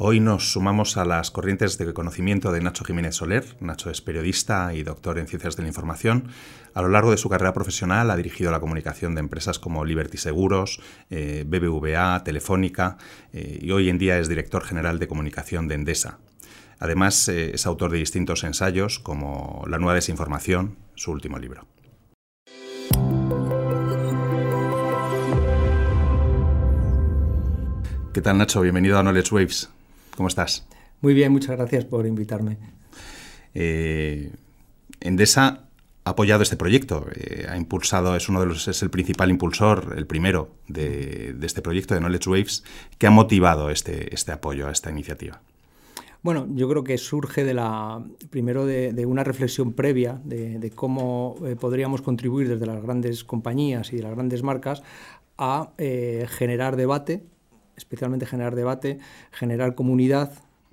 Hoy nos sumamos a las corrientes de conocimiento de Nacho Jiménez Soler. Nacho es periodista y doctor en ciencias de la información. A lo largo de su carrera profesional ha dirigido la comunicación de empresas como Liberty Seguros, eh, BBVA, Telefónica eh, y hoy en día es director general de comunicación de Endesa. Además eh, es autor de distintos ensayos como La nueva desinformación, su último libro. ¿Qué tal Nacho? Bienvenido a Knowledge Waves. ¿Cómo estás? Muy bien, muchas gracias por invitarme. Eh, Endesa ha apoyado este proyecto, eh, ha impulsado, es uno de los, es el principal impulsor, el primero de, este proyecto de Knowledge Waves, que ha motivado este, este apoyo a esta iniciativa. Bueno, yo creo que surge de la, primero de, una reflexión previa de, cómo eh, podríamos contribuir desde las grandes compañías y de las grandes marcas a generar debate especialmente generar debate, generar comunidad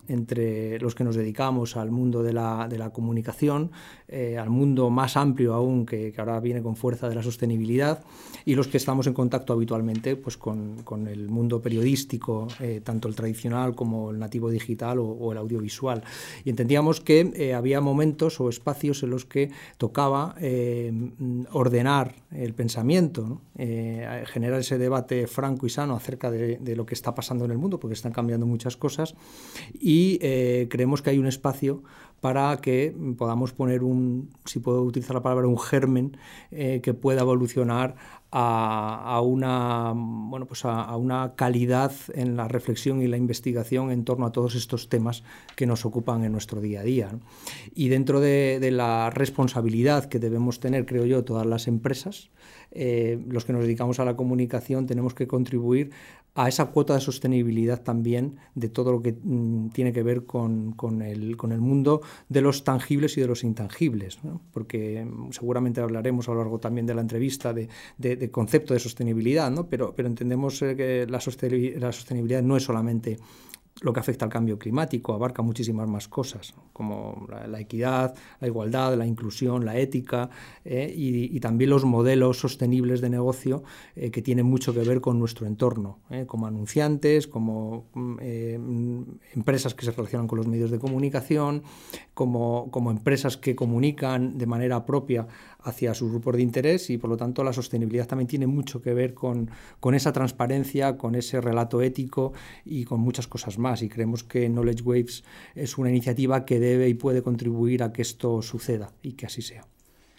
entre los que nos dedicamos al mundo de la, de la comunicación, eh, al mundo más amplio aún, que, ahora viene con fuerza de la sostenibilidad, y los que estamos en contacto habitualmente pues, con, con el mundo periodístico, eh, tanto el tradicional como el nativo digital o, el audiovisual. Y entendíamos que eh, había momentos o espacios en los que tocaba ordenar el pensamiento, generar ese debate franco y sano acerca de, de, lo que está pasando en el mundo, porque están cambiando muchas cosas, y creemos que hay un espacio para que podamos poner un, si puedo utilizar la palabra, un germen eh, que pueda evolucionar a, una, bueno, pues a, una calidad en la reflexión y la investigación en torno a todos estos temas que nos ocupan en nuestro día a día. Y dentro de, la responsabilidad que debemos tener, creo yo, todas las empresas, eh, los que nos dedicamos a la comunicación tenemos que contribuir a esa cuota de sostenibilidad también de todo lo que mm, tiene que ver con, con, el, con, el, mundo de los tangibles y de los intangibles, porque mm, seguramente hablaremos a lo largo también de la entrevista de, de, concepto de sostenibilidad, ¿no? pero, pero entendemos eh, que la sostenibilidad no es solamente lo que afecta al cambio climático, abarca muchísimas más cosas, como la, equidad, la igualdad, la inclusión, la ética eh, y, también los modelos sostenibles de negocio eh, que tienen mucho que ver con nuestro entorno, eh, como anunciantes, como mm, empresas que se relacionan con los medios de comunicación, como, como empresas que comunican de manera propia hacia sus grupos de interés y por lo tanto la sostenibilidad también tiene mucho que ver con, con esa transparencia, con ese relato ético y con muchas cosas más. Y creemos que Knowledge Waves es una iniciativa que debe y puede contribuir a que esto suceda y que así sea.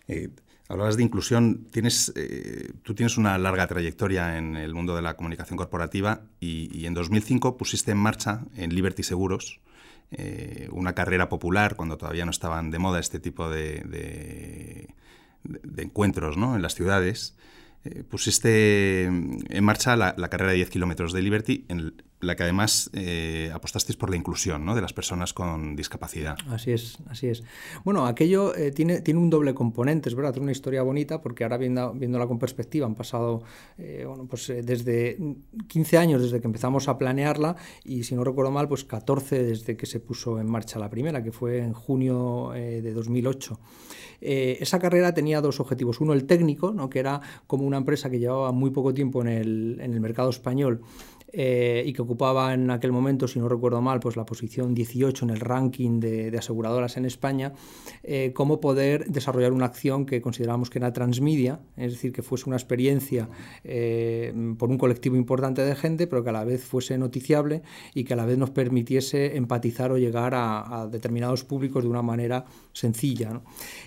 Eh, hablabas de inclusión. Tienes, eh, tú tienes una larga trayectoria en el mundo de la comunicación corporativa y, en 2005 pusiste en marcha en Liberty Seguros eh, una carrera popular cuando todavía no estaban de moda este tipo de encuentros ¿no? en las ciudades, eh, pusiste en marcha la, carrera de 10 kilómetros de Liberty, en la que además eh, apostasteis por la inclusión ¿no? de las personas con discapacidad. Así es, así es. Bueno, aquello eh, tiene, tiene un doble componente, es verdad, tiene una historia bonita, porque ahora viendo, viéndola con perspectiva, han pasado bueno, pues, desde 15 años desde que empezamos a planearla y, si no recuerdo mal, pues 14 desde que se puso en marcha la primera, que fue en junio de 2008. Eh, esa carrera tenía dos objetivos. Uno, el técnico, ¿no? que era como una empresa que llevaba muy poco tiempo en el, en el mercado español eh, y que ocupaba en aquel momento, si no recuerdo mal, pues la posición 18 en el ranking de, aseguradoras en España, eh, cómo poder desarrollar una acción que considerábamos que era transmedia, es decir, que fuese una experiencia eh, por un colectivo importante de gente, pero que a la vez fuese noticiable y que a la vez nos permitiese empatizar o llegar a, determinados públicos de una manera sencilla.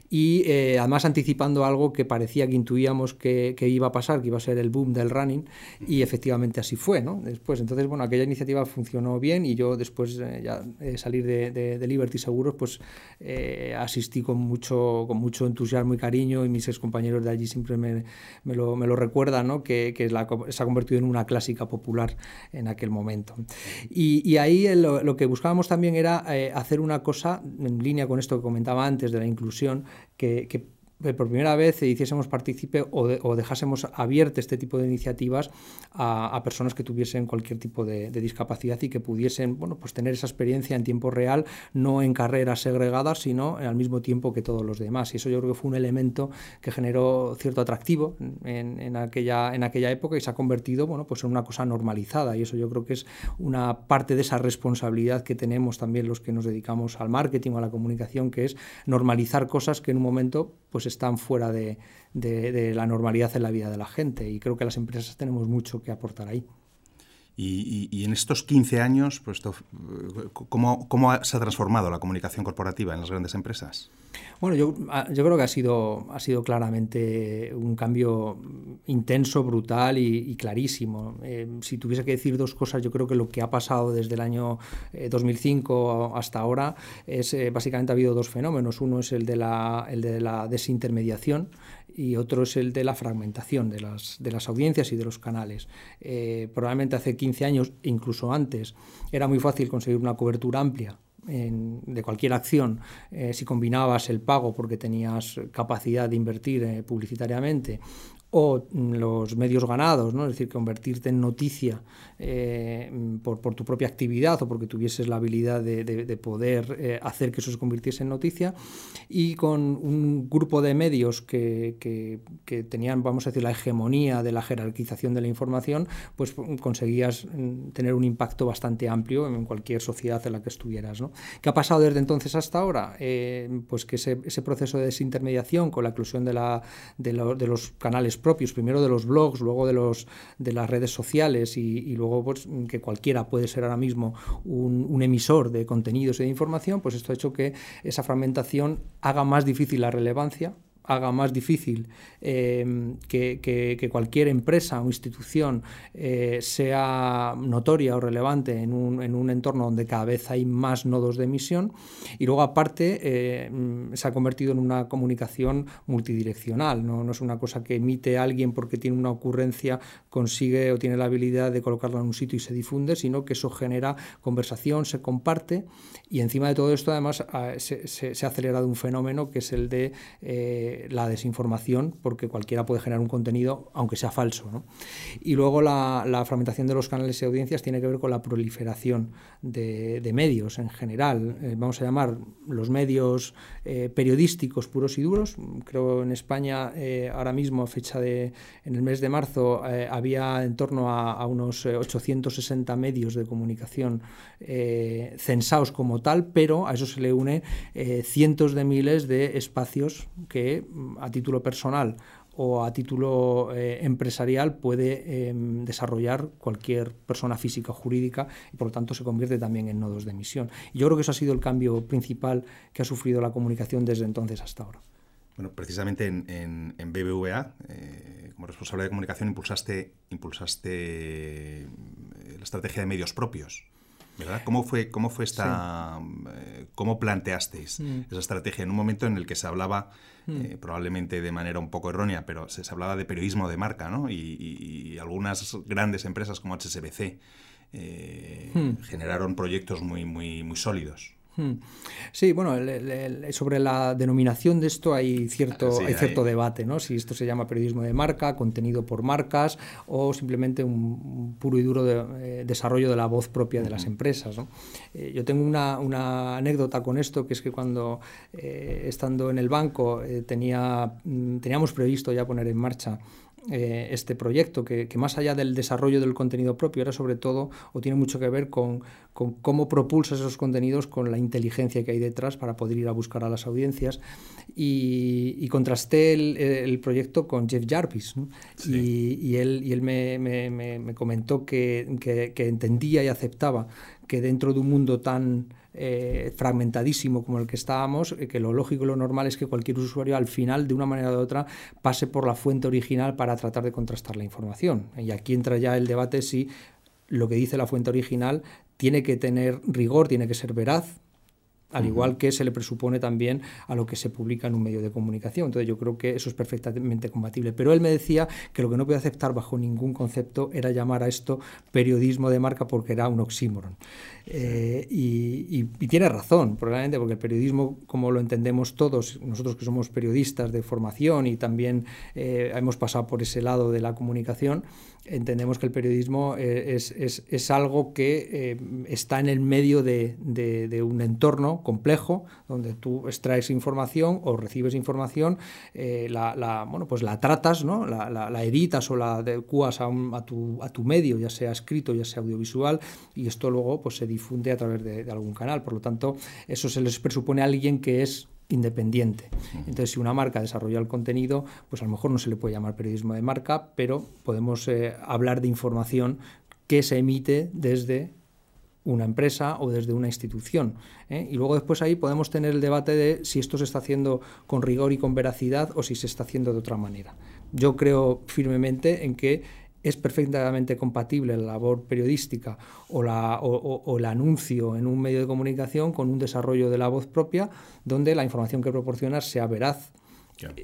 Y además anticipando algo que parecía que intuíamos que, que, iba a pasar, que iba a ser el boom del running, y efectivamente así fue. ¿no? Después. Entonces, bueno, aquella iniciativa funcionó bien y yo después de ya salir de, Liberty Seguros, pues eh, asistí con mucho, con mucho entusiasmo y cariño y mis ex compañeros de allí siempre me, lo, me lo, recuerdan, ¿no? que, que se ha convertido en una clásica popular en aquel momento. Y, ahí lo, que buscábamos también era eh, hacer una cosa en línea con esto que comentaba antes de la inclusión, que por primera vez hiciésemos partícipe o, dejásemos abierto este tipo de iniciativas a, personas que tuviesen cualquier tipo de, discapacidad y que pudiesen bueno, pues tener esa experiencia en tiempo real, no en carreras segregadas, sino al mismo tiempo que todos los demás. Y eso yo creo que fue un elemento que generó cierto atractivo en, aquella, en aquella época y se ha convertido bueno, pues en una cosa normalizada. Y eso yo creo que es una parte de esa responsabilidad que tenemos también los que nos dedicamos al marketing o a la comunicación, que es normalizar cosas que en un momento pues están fuera de, la normalidad en la vida de la gente y creo que las empresas tenemos mucho que aportar ahí. Y, en estos 15 años, pues, ¿cómo, ¿cómo, se ha transformado la comunicación corporativa en las grandes empresas? Bueno, yo, ah, yo creo que ha sido, ha sido claramente un cambio intenso, brutal y, clarísimo. Eh, si tuviese que decir dos cosas, yo creo que lo que ha pasado desde el año 2005 eh, hasta ahora es eh, básicamente ha habido dos fenómenos. Uno es el de la, el de la desintermediación y otro es el de la fragmentación de las, de las audiencias y de los canales. Eh, probablemente hace 15 años, incluso antes, era muy fácil conseguir una cobertura amplia de cualquier acción, eh, si combinabas el pago porque tenías capacidad de invertir eh, publicitariamente o los medios ganados, ¿no? es decir, convertirte en noticia eh, por, tu propia actividad o porque tuvieses la habilidad de, poder eh, hacer que eso se convirtiese en noticia, y con un grupo de medios que, tenían, vamos a decir, la hegemonía de la jerarquización de la información, pues conseguías mm, tener un impacto bastante amplio en cualquier sociedad en la que estuvieras. ¿no? ¿Qué ha pasado desde entonces hasta ahora? Eh, pues que ese, proceso de desintermediación con la inclusión de, de los canales propios, primero de los blogs, luego de, los, de las redes sociales y, luego pues, que cualquiera puede ser ahora mismo un, emisor de contenidos y de información, pues esto ha hecho que esa fragmentación haga más difícil la relevancia haga más difícil em, que, cualquier empresa o institución eh, sea notoria o relevante en un, en un, entorno donde cada vez hay más nodos de emisión. Y luego, aparte, eh, se ha convertido en una comunicación multidireccional. ¿no? no es una cosa que emite alguien porque tiene una ocurrencia, consigue o tiene la habilidad de colocarla en un sitio y se difunde, sino que eso genera conversación, se comparte. Y encima de todo esto, además, ah, se, se, ha acelerado un fenómeno que es el de la desinformación, porque cualquiera puede generar un contenido, aunque sea falso. Y luego la, fragmentación de los canales y audiencias tiene que ver con la proliferación de, medios en general. Eh, vamos a llamar los medios eh, periodísticos puros y duros. Creo en España eh, ahora mismo, a fecha de en el mes de marzo, había en torno a, a, unos 860 medios de comunicación censados como tal, pero a eso se le une cientos de miles de espacios que a título personal o a título eh, empresarial puede em, desarrollar cualquier persona física o jurídica y por lo tanto se convierte también en nodos de emisión. yo creo que eso ha sido el cambio principal que ha sufrido la comunicación desde entonces hasta ahora. Bueno, precisamente en, BBVA, eh, como responsable de comunicación, impulsaste, impulsaste eh, la estrategia de medios propios. ¿Verdad? ¿Cómo fue, cómo fue esta, cómo planteasteis mm. esa estrategia en un momento en el que se hablaba Hmm. Eh, probablemente de manera un poco errónea, pero se, hablaba de periodismo de marca, ¿no? Y, algunas grandes empresas como HSBC eh, hmm. generaron proyectos muy, muy, muy sólidos. Hmm. Sí, bueno, sobre la denominación de esto hay cierto, hay cierto debate, ¿no? Si esto se llama periodismo de marca, contenido por marcas o simplemente un, puro y duro de, eh, desarrollo de la voz propia de las empresas. Eh, yo tengo una, anécdota con esto, que es que cuando eh, estando en el banco tenía, mm, teníamos previsto ya poner en marcha eh, este proyecto, que, más allá del desarrollo del contenido propio, era sobre todo, o tiene mucho que ver con, cómo propulsas esos contenidos con la inteligencia que hay detrás para poder ir a buscar a las audiencias. Y, contrasté el, proyecto con Jeff Jarvis, y, él, y él me, comentó que, que entendía y aceptaba que dentro de un mundo tan eh, fragmentadísimo como el que estábamos, eh, que lo lógico y lo normal es que cualquier usuario al final, de una manera u otra, pase por la fuente original para tratar de contrastar la información. Y aquí entra ya el debate si lo que dice la fuente original tiene que tener rigor, tiene que ser veraz, al igual que se le presupone también a lo que se publica en un medio de comunicación. Entonces yo creo que eso es perfectamente compatible. Pero él me decía que lo que no puede aceptar bajo ningún concepto era llamar a esto periodismo de marca porque era un oxímoron. Eh, y, tiene razón, probablemente, porque el periodismo, como lo entendemos todos, nosotros que somos periodistas de formación y también eh, hemos pasado por ese lado de la comunicación, entendemos que el periodismo eh, es, algo que está en el medio de, un entorno complejo, donde tú extraes información o recibes información, la, bueno, pues la tratas, ¿no? la, editas o la adecuas a, a, tu, a tu medio, ya sea escrito, ya sea audiovisual, y esto luego pues, se difunde a través de, algún canal. Por lo tanto, eso se les presupone a alguien que es independiente. Entonces, si una marca desarrolla el contenido, pues a lo mejor no se le puede llamar periodismo de marca, pero podemos eh, hablar de información que se emite desde una empresa o desde una institución. ¿eh? Y luego después ahí podemos tener el debate de si esto se está haciendo con rigor y con veracidad o si se está haciendo de otra manera. Yo creo firmemente en que es perfectamente compatible la labor periodística o, la, o, el anuncio en un medio de comunicación con un desarrollo de la voz propia donde la información que proporcionas sea veraz,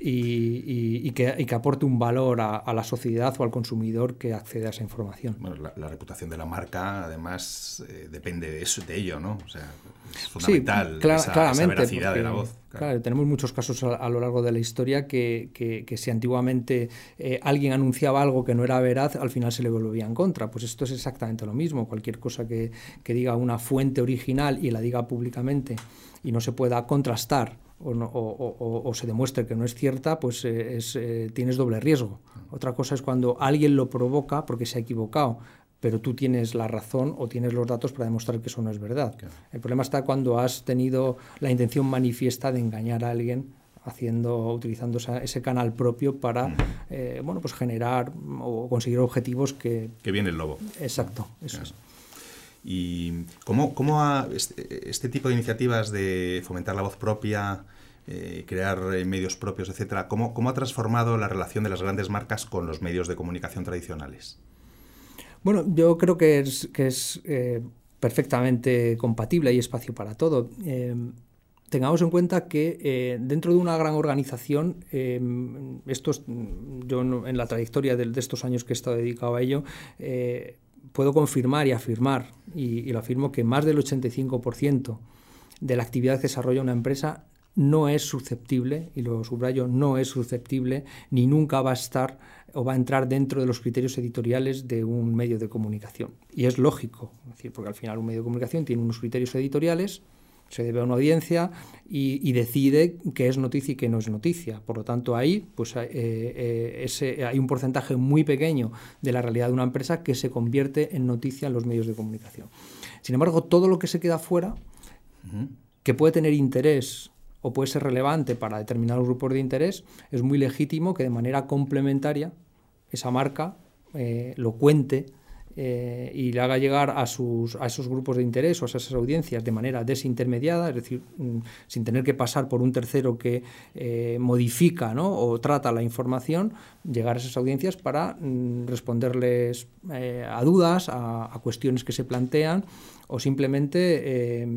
y, que, aporte un valor a, la sociedad o al consumidor que accede a esa información. Bueno, la, reputación de la marca, además, eh, depende de eso, de ello, ¿no? O sea, es fundamental esa, veracidad de la voz. Claro. tenemos muchos casos a, lo largo de la historia que, que, si antiguamente eh, alguien anunciaba algo que no era veraz, al final se le volvía en contra. Pues esto es exactamente lo mismo. Cualquier cosa que, que diga una fuente original y la diga públicamente y no se pueda contrastar o, se demuestre que no es cierta, pues eh, eh, tienes doble riesgo. Otra cosa es cuando alguien lo provoca porque se ha equivocado, pero tú tienes la razón o tienes los datos para demostrar que eso no es verdad. El problema está cuando has tenido la intención manifiesta de engañar a alguien haciendo, utilizando ese canal propio para eh, bueno, pues generar o conseguir objetivos que... Que viene el lobo. Exacto, eso es. ¿Y cómo, cómo este, este, tipo de iniciativas de fomentar la voz propia, eh, crear eh, medios propios, etcétera, ¿cómo, ¿cómo, ha transformado la relación de las grandes marcas con los medios de comunicación tradicionales? Bueno, yo creo que es, que es eh, perfectamente compatible, hay espacio para todo. tengamos en cuenta que dentro de una gran organización, estos, yo en la trayectoria de, estos años que he estado dedicado a ello, puedo confirmar y afirmar, y, lo afirmo, que más del 85% de la actividad que desarrolla una empresa no es susceptible, y lo subrayo, no es susceptible, ni nunca va a estar o va a entrar dentro de los criterios editoriales de un medio de comunicación. Y es lógico, decir, porque al final un medio de comunicación tiene unos criterios editoriales se debe a una audiencia y, decide qué es noticia y qué no es noticia. Por lo tanto, ahí pues, eh, eh, hay un porcentaje muy pequeño de la realidad de una empresa que se convierte en noticia en los medios de comunicación. Sin embargo, todo lo que se queda fuera, que puede tener interés o puede ser relevante para determinados grupos de interés, es muy legítimo que de manera complementaria esa marca eh, lo cuente eh, y le haga llegar a, sus, a esos grupos de interés o a esas audiencias de manera desintermediada, es decir, mm, sin tener que pasar por un tercero que eh, modifica o trata la información, llegar a esas audiencias para mm, responderles eh, a dudas, a, a, cuestiones que se plantean o simplemente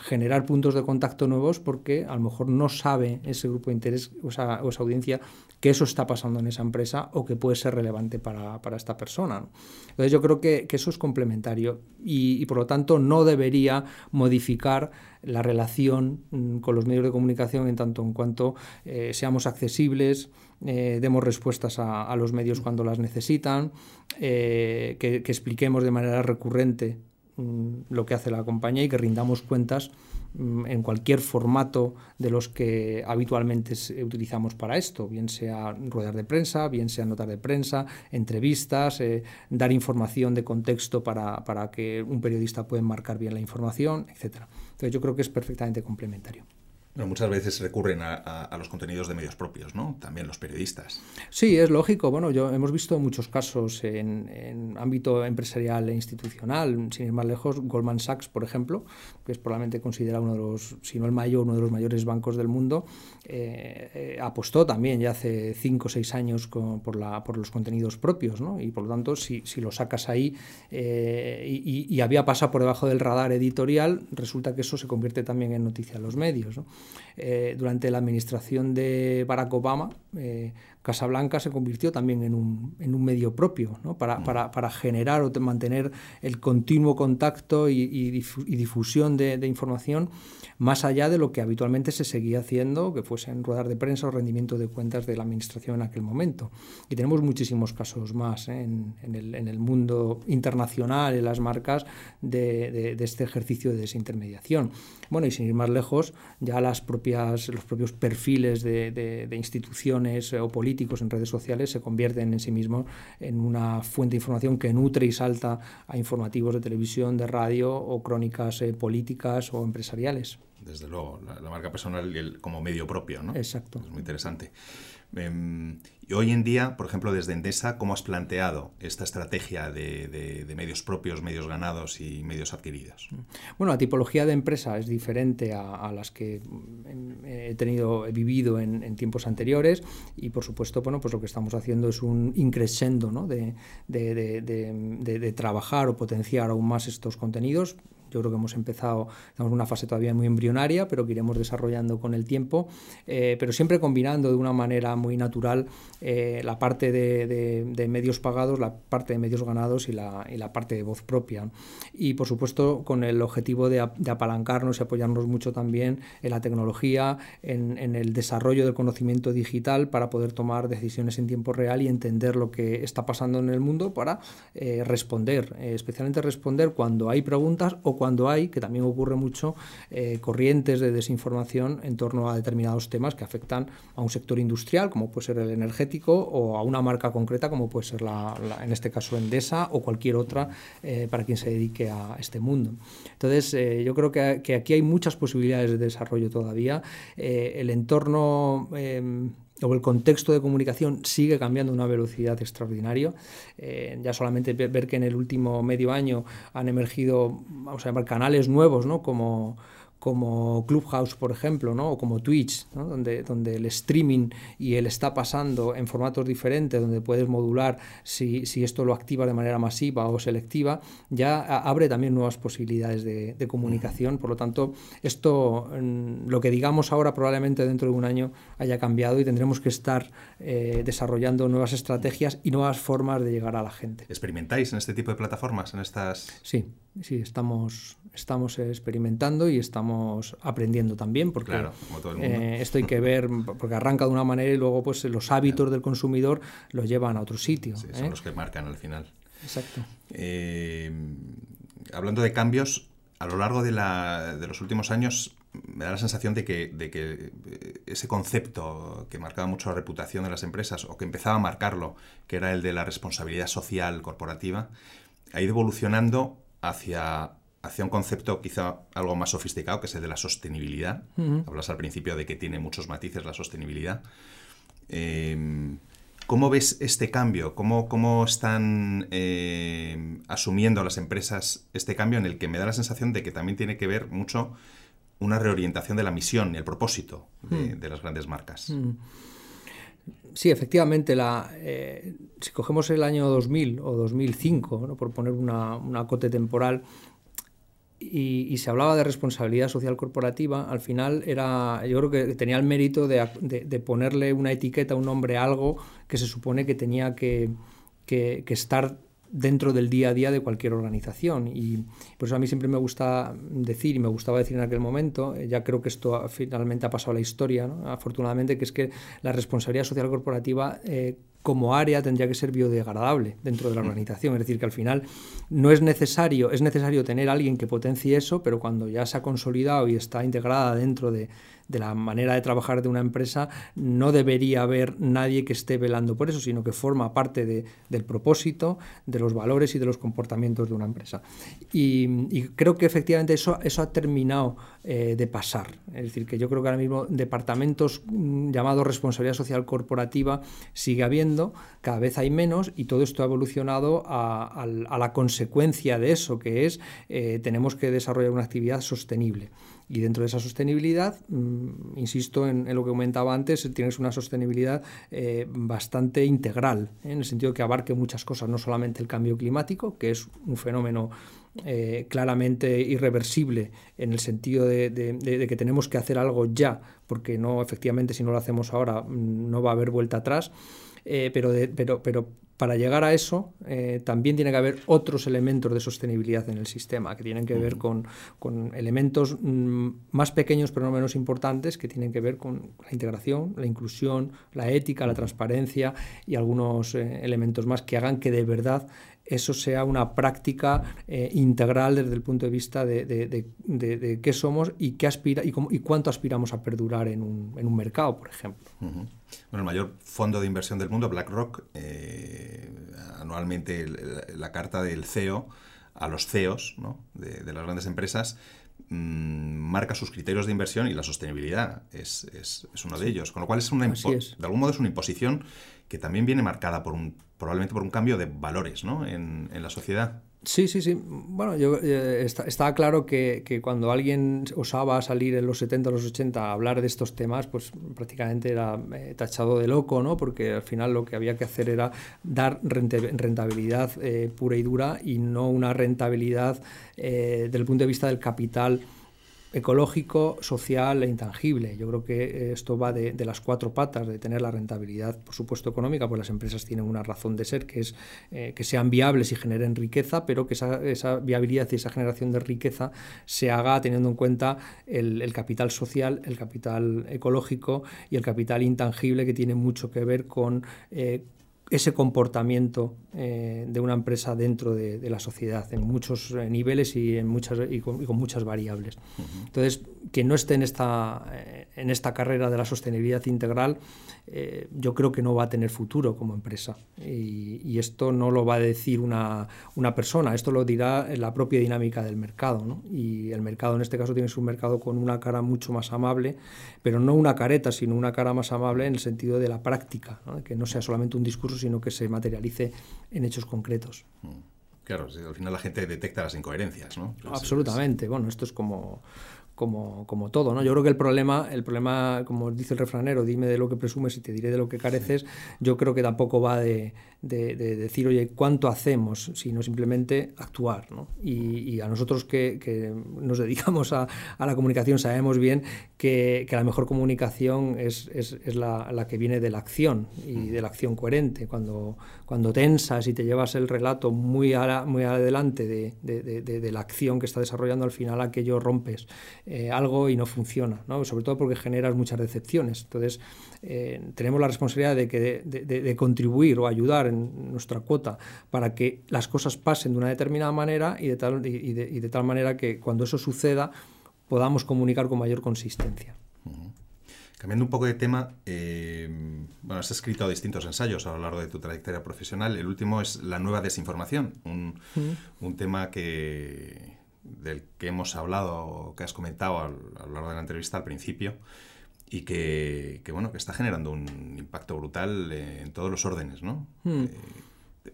generar puntos de contacto nuevos porque a lo mejor no sabe ese grupo de interés o esa, audiencia que eso está pasando en esa empresa o que puede ser relevante para, esta persona. Entonces yo creo que, eso es complementario y, por lo tanto no debería modificar la relación mm, con los medios de comunicación en tanto en cuanto eh, seamos accesibles, eh, demos respuestas a, los medios cuando las necesitan, eh, que expliquemos de manera recurrente lo que hace la compañía y que rindamos cuentas mm, en cualquier formato de los que habitualmente utilizamos para esto, bien sea ruedas de prensa, bien sea notas de prensa, entrevistas, eh, dar información de contexto para, para, que un periodista pueda marcar bien la información, etc. Entonces yo creo que es perfectamente complementario. Bueno, muchas veces recurren a, los contenidos de medios propios, ¿no? También los periodistas. Sí, es lógico. Bueno, yo hemos visto muchos casos en, ámbito empresarial e institucional. Sin ir más lejos, Goldman Sachs, por ejemplo, que es probablemente considerado uno de los, si no el mayor, uno de los mayores bancos del mundo, eh, eh, apostó también ya hace cinco o seis años por, la, por los contenidos propios, ¿no? Y por lo tanto, si, si lo sacas ahí eh, y, y, había pasado por debajo del radar editorial, resulta que eso se convierte también en noticia en los medios, ¿no? Eh, durante la administración de Barack Obama, eh, Casablanca se convirtió también en un, en un medio propio, ¿no? para, mm. para, para, generar o mantener el continuo contacto y, y, difusión de, de, información más allá de lo que habitualmente se seguía haciendo, que fuesen ruedas de prensa o rendimiento de cuentas de la administración en aquel momento. Y tenemos muchísimos casos más ¿eh? en, en, el, en, el, mundo internacional, en las marcas, de, de, de, este ejercicio de desintermediación. Bueno, y sin ir más lejos, ya las propias, los propios perfiles de, instituciones o políticos en redes sociales se convierten en sí mismos en una fuente de información que nutre y salta a informativos de televisión, de radio o crónicas eh, políticas o empresariales. Desde luego, la, marca personal como medio propio, ¿no? Exacto. Es muy interesante. Em, y hoy en día, por ejemplo, desde Endesa, ¿cómo has planteado esta estrategia de, medios propios, medios ganados y medios adquiridos? Bueno, la tipología de empresa es diferente a, las que mm, he tenido, he vivido en, tiempos anteriores y, por supuesto, bueno, pues lo que estamos haciendo es un increscendo ¿no? de, de trabajar o potenciar aún más estos contenidos yo creo que hemos empezado, estamos en una fase todavía muy embrionaria, pero que iremos desarrollando con el tiempo, eh, pero siempre combinando de una manera muy natural eh, la parte de, medios pagados, la parte de medios ganados y la, y la parte de voz propia. Y por supuesto con el objetivo de, apalancarnos y apoyarnos mucho también en la tecnología, en, el desarrollo del conocimiento digital para poder tomar decisiones en tiempo real y entender lo que está pasando en el mundo para eh, responder, especialmente responder cuando hay preguntas o cuando cuando hay, que también ocurre mucho, eh, corrientes de desinformación en torno a determinados temas que afectan a un sector industrial, como puede ser el energético, o a una marca concreta, como puede ser, la, en este caso, Endesa o cualquier otra eh, para quien se dedique a este mundo. Entonces, eh, yo creo que, aquí hay muchas posibilidades de desarrollo todavía. el entorno em, o el contexto de comunicación sigue cambiando a una velocidad extraordinaria. Eh, ya solamente ver que en el último medio año han emergido, vamos a llamar, canales nuevos, ¿no? como como Clubhouse, por ejemplo, ¿no? o como Twitch, ¿no? donde, donde el streaming y él está pasando en formatos diferentes, donde puedes modular si, si esto lo activa de manera masiva o selectiva, ya abre también nuevas posibilidades de, comunicación. Por lo tanto, esto, mm, lo que digamos ahora, probablemente dentro de un año haya cambiado y tendremos que estar eh, desarrollando nuevas estrategias y nuevas formas de llegar a la gente. ¿Experimentáis en este tipo de plataformas? En estas... Sí, sí, estamos, estamos experimentando y estamos aprendiendo también, porque eh, esto hay que ver, porque arranca de una manera y luego pues los hábitos del consumidor los llevan a otro sitio. son ¿eh? los que marcan al final. Exacto. Eh, hablando de cambios, a lo largo de, la, de, los últimos años me da la sensación de que, de que ese concepto que marcaba mucho la reputación de las empresas o que empezaba a marcarlo, que era el de la responsabilidad social corporativa, ha ido evolucionando hacia, hacia un concepto quizá algo más sofisticado, que es el de la sostenibilidad. Hablas al principio de que tiene muchos matices la sostenibilidad. Em, ¿Cómo ves este cambio? ¿Cómo, cómo están em, asumiendo las empresas este cambio en el que me da la sensación de que también tiene que ver mucho una reorientación de la misión y el propósito de, las grandes marcas? Sí, efectivamente, la, eh, si cogemos el año 2000 o 2005, por poner una, una cote temporal, y, se hablaba de responsabilidad social corporativa, al final era, yo creo que tenía el mérito de, de, ponerle una etiqueta, un nombre a algo que se supone que tenía que, que, que estar dentro del día a día de cualquier organización. Y por eso a mí siempre me gusta decir, y me gustaba decir en aquel momento, eh, ya creo que esto finalmente ha pasado a la historia, afortunadamente, que es que la responsabilidad social corporativa eh, como área tendría que ser biodegradable dentro de la organización. Es decir, que al final no es necesario, es necesario tener alguien que potencie eso, pero cuando ya se ha consolidado y está integrada dentro de, de la manera de trabajar de una empresa, no debería haber nadie que esté velando por eso, sino que forma parte de, del propósito, de los valores y de los comportamientos de una empresa. Y, creo que efectivamente eso, eso ha terminado eh, de pasar. Es decir, que yo creo que ahora mismo departamentos mm, llamados responsabilidad social corporativa sigue habiendo, cada vez hay menos y todo esto ha evolucionado a, la consecuencia de eso, que es eh, tenemos que desarrollar una actividad sostenible. Y dentro de esa sostenibilidad, mm, insisto en, lo que comentaba antes, tienes una sostenibilidad eh, bastante integral, ¿eh? en el sentido que abarque muchas cosas, no solamente el cambio climático, que es un fenómeno eh, claramente irreversible en el sentido de, de, que tenemos que hacer algo ya, porque no, efectivamente, si no lo hacemos ahora, mm, no va a haber vuelta atrás. Pero, pero, pero para llegar a eso eh, también tiene que haber otros elementos de sostenibilidad en el sistema, que tienen que ver con, con elementos mm, más pequeños pero no menos importantes, que tienen que ver con la integración, la inclusión, la ética, la transparencia y algunos eh, elementos más que hagan que de verdad eso sea una práctica integral desde el punto de vista de, de, qué somos y, qué aspira, y, y, cuánto aspiramos a perdurar en un, en un mercado, por ejemplo. Bueno, el mayor fondo de inversión del mundo, BlackRock, eh, anualmente la carta del CEO a los CEOs de, las grandes empresas mm, marca sus criterios de inversión y la sostenibilidad es, uno de ellos. Con lo cual es una de algún modo es una imposición que también viene marcada por un probablemente por un cambio de valores en, en la sociedad. Sí, sí, sí. Bueno, yo, eh, está, claro que, cuando alguien osaba salir en los 70 o los 80 a hablar de estos temas, pues prácticamente era eh, tachado de loco, ¿no? Porque al final lo que había que hacer era dar rentabilidad eh, pura y dura y no una rentabilidad desde el punto de vista del capital ecológico, social e intangible. Yo creo que esto va de, las cuatro patas, de tener la rentabilidad, por supuesto, económica, pues las empresas tienen una razón de ser, que es eh, que sean viables y generen riqueza, pero que esa, viabilidad y esa generación de riqueza se haga teniendo en cuenta el, capital social, el capital ecológico y el capital intangible que tiene mucho que ver con eh, ese comportamiento eh, de una empresa dentro de, la sociedad en muchos eh, niveles y, en muchas, y con, muchas variables. Entonces, quien no esté en esta, eh, en esta carrera de la sostenibilidad integral, yo creo que no va a tener futuro como empresa. Y, esto no lo va a decir una, una, persona, esto lo dirá la propia dinámica del mercado. ¿no? Y el mercado en este caso tiene un mercado con una cara mucho más amable, pero no una careta, sino una cara más amable en el sentido de la práctica, que no sea solamente un discurso sino que se materialice en hechos concretos. Mm. Claro, al final la gente detecta las incoherencias, ¿no? Absolutamente. Bueno, esto es como, como, como, todo, ¿no? Yo creo que el problema, el problema, como dice el refranero, dime de lo que presumes y te diré de lo que careces, yo creo que tampoco va de, de, decir, oye, ¿cuánto hacemos? Sino simplemente actuar. ¿no? Y, a nosotros que, que nos dedicamos a, a, la comunicación sabemos bien que, que la mejor comunicación es, es, es la, la, que viene de la acción y de la acción coherente. Cuando, cuando tensas y te llevas el relato muy, a, muy adelante de, de, de, la acción que está desarrollando, al final aquello rompes eh, algo y no funciona, ¿no? sobre todo porque generas muchas decepciones. Entonces, eh, tenemos la responsabilidad de, que, de, contribuir o ayudar en nuestra cuota para que las cosas pasen de una determinada manera y de tal, y de, tal manera que cuando eso suceda podamos comunicar con mayor consistencia. Cambiando un poco de tema, eh, bueno, has escrito distintos ensayos a lo largo de tu trayectoria profesional. El último es la nueva desinformación, un, un tema que, del que hemos hablado, que has comentado a lo largo de la entrevista al principio y que, bueno, que está generando un impacto brutal en todos los órdenes, ¿no? Hmm. Eh,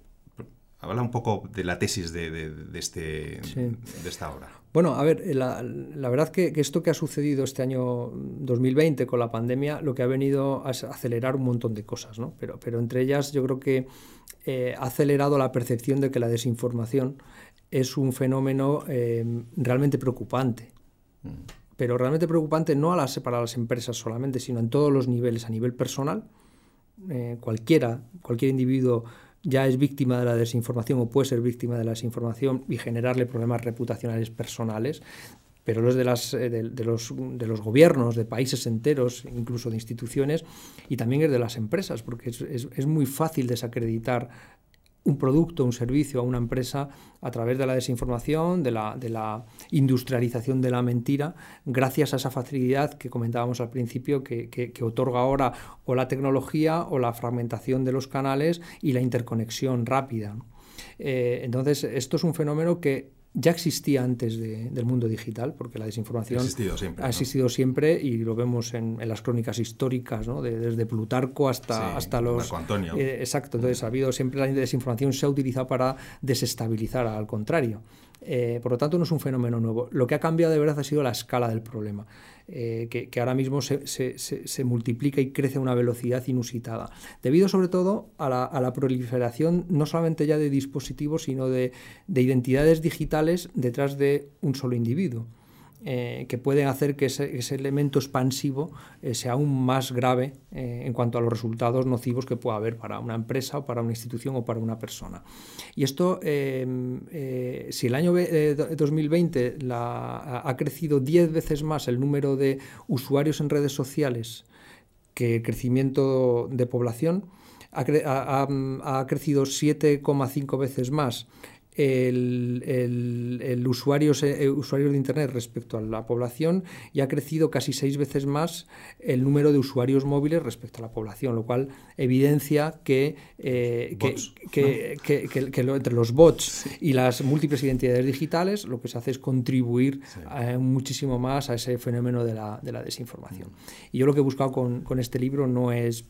habla un poco de la tesis de, de, este, de esta obra. Bueno, a ver, la, la verdad que, que, esto que ha sucedido este año 2020 con la pandemia, lo que ha venido a acelerar un montón de cosas, ¿no? Pero, pero entre ellas yo creo que eh, ha acelerado la percepción de que la desinformación es un fenómeno eh, realmente preocupante. Mm pero realmente preocupante no a las, para las empresas solamente, sino en todos los niveles, a nivel personal. Eh, cualquiera, cualquier individuo ya es víctima de la desinformación o puede ser víctima de la desinformación y generarle problemas reputacionales personales pero los de, las, eh, de, los, de los gobiernos, de países enteros, incluso de instituciones, y también es de las empresas, porque es, es muy fácil desacreditar un producto, un servicio a una empresa a través de la desinformación, de la, industrialización de la mentira, gracias a esa facilidad que comentábamos al principio que, que, otorga ahora o la tecnología o la fragmentación de los canales y la interconexión rápida. Eh, entonces, esto es un fenómeno que ya existía antes del mundo digital, porque la desinformación ha existido siempre, ha existido siempre y lo vemos en, las crónicas históricas, ¿no? desde Plutarco hasta, hasta los... Marco Antonio. Eh, exacto, entonces ha habido siempre la desinformación se ha utilizado para desestabilizar al contrario. Eh, por lo tanto, no es un fenómeno nuevo. Lo que ha cambiado de verdad ha sido la escala del problema, eh, que, ahora mismo se, multiplica y crece a una velocidad inusitada, debido sobre todo a la, a la proliferación no solamente ya de dispositivos, sino de identidades digitales detrás de un solo individuo. Eh, que pueden hacer que ese, elemento expansivo eh, sea aún más grave eh, en cuanto a los resultados nocivos que pueda haber para una empresa o para una institución o para una persona. Y esto, em, si el año 2020 ha crecido 10 veces más el número de usuarios en redes sociales que el crecimiento de población, ha, ha crecido 7,5 veces más el, el, usuario, eh, usuarios de Internet respecto a la población y ha crecido casi seis veces más el número de usuarios móviles respecto a la población, lo cual evidencia que, eh, que, entre los bots y las múltiples identidades digitales lo que se hace es contribuir muchísimo más a ese fenómeno de la, de la desinformación. Y yo lo que he buscado con, con este libro no es...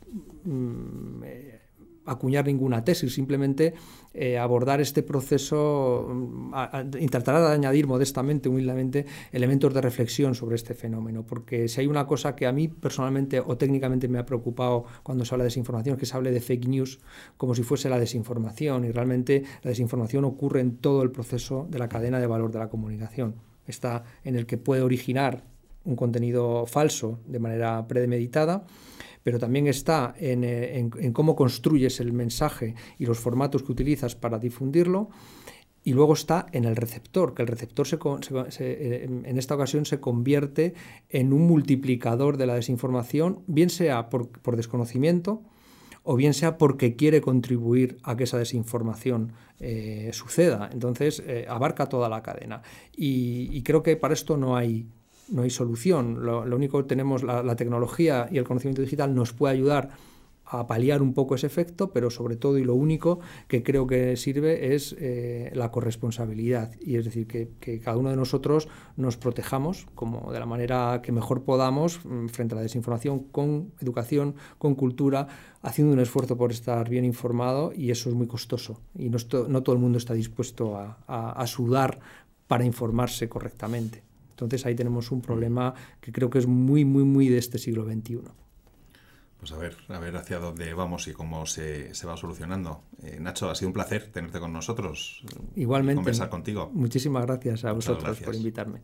Mm, eh, acuñar ninguna tesis, simplemente eh, abordar este proceso, mm, intentar añadir modestamente, humildemente, elementos de reflexión sobre este fenómeno, porque si hay una cosa que a mí personalmente o técnicamente me ha preocupado cuando se habla de desinformación, es que se hable de fake news como si fuese la desinformación, y realmente la desinformación ocurre en todo el proceso de la cadena de valor de la comunicación. Está en el que puede originar un contenido falso de manera premeditada, pero también está eh, en, cómo construyes el mensaje y los formatos que utilizas para difundirlo. Y luego está en el receptor, que el receptor eh, en esta ocasión se convierte en un multiplicador de la desinformación, bien sea por, desconocimiento o bien sea porque quiere contribuir a que esa desinformación eh, suceda. Entonces, abarca toda la cadena. y, creo que para esto no hay, no hay solución. Lo, único que tenemos, la, tecnología y el conocimiento digital nos puede ayudar a paliar un poco ese efecto, pero sobre todo y lo único que creo que sirve es eh, la corresponsabilidad. Y es decir, que, cada uno de nosotros nos protejamos como de la manera que mejor podamos mm, frente a la desinformación con educación, con cultura, haciendo un esfuerzo por estar bien informado y eso es muy costoso. Y no todo el mundo está dispuesto a sudar para informarse correctamente. Entonces ahí tenemos un problema que creo que es muy, muy, muy de este siglo XXI. Pues a ver, a ver hacia dónde vamos y cómo se, va solucionando. Eh, Nacho, ha sido un placer tenerte con nosotros. Igualmente. conversar contigo. Muchísimas gracias a vosotros por invitarme.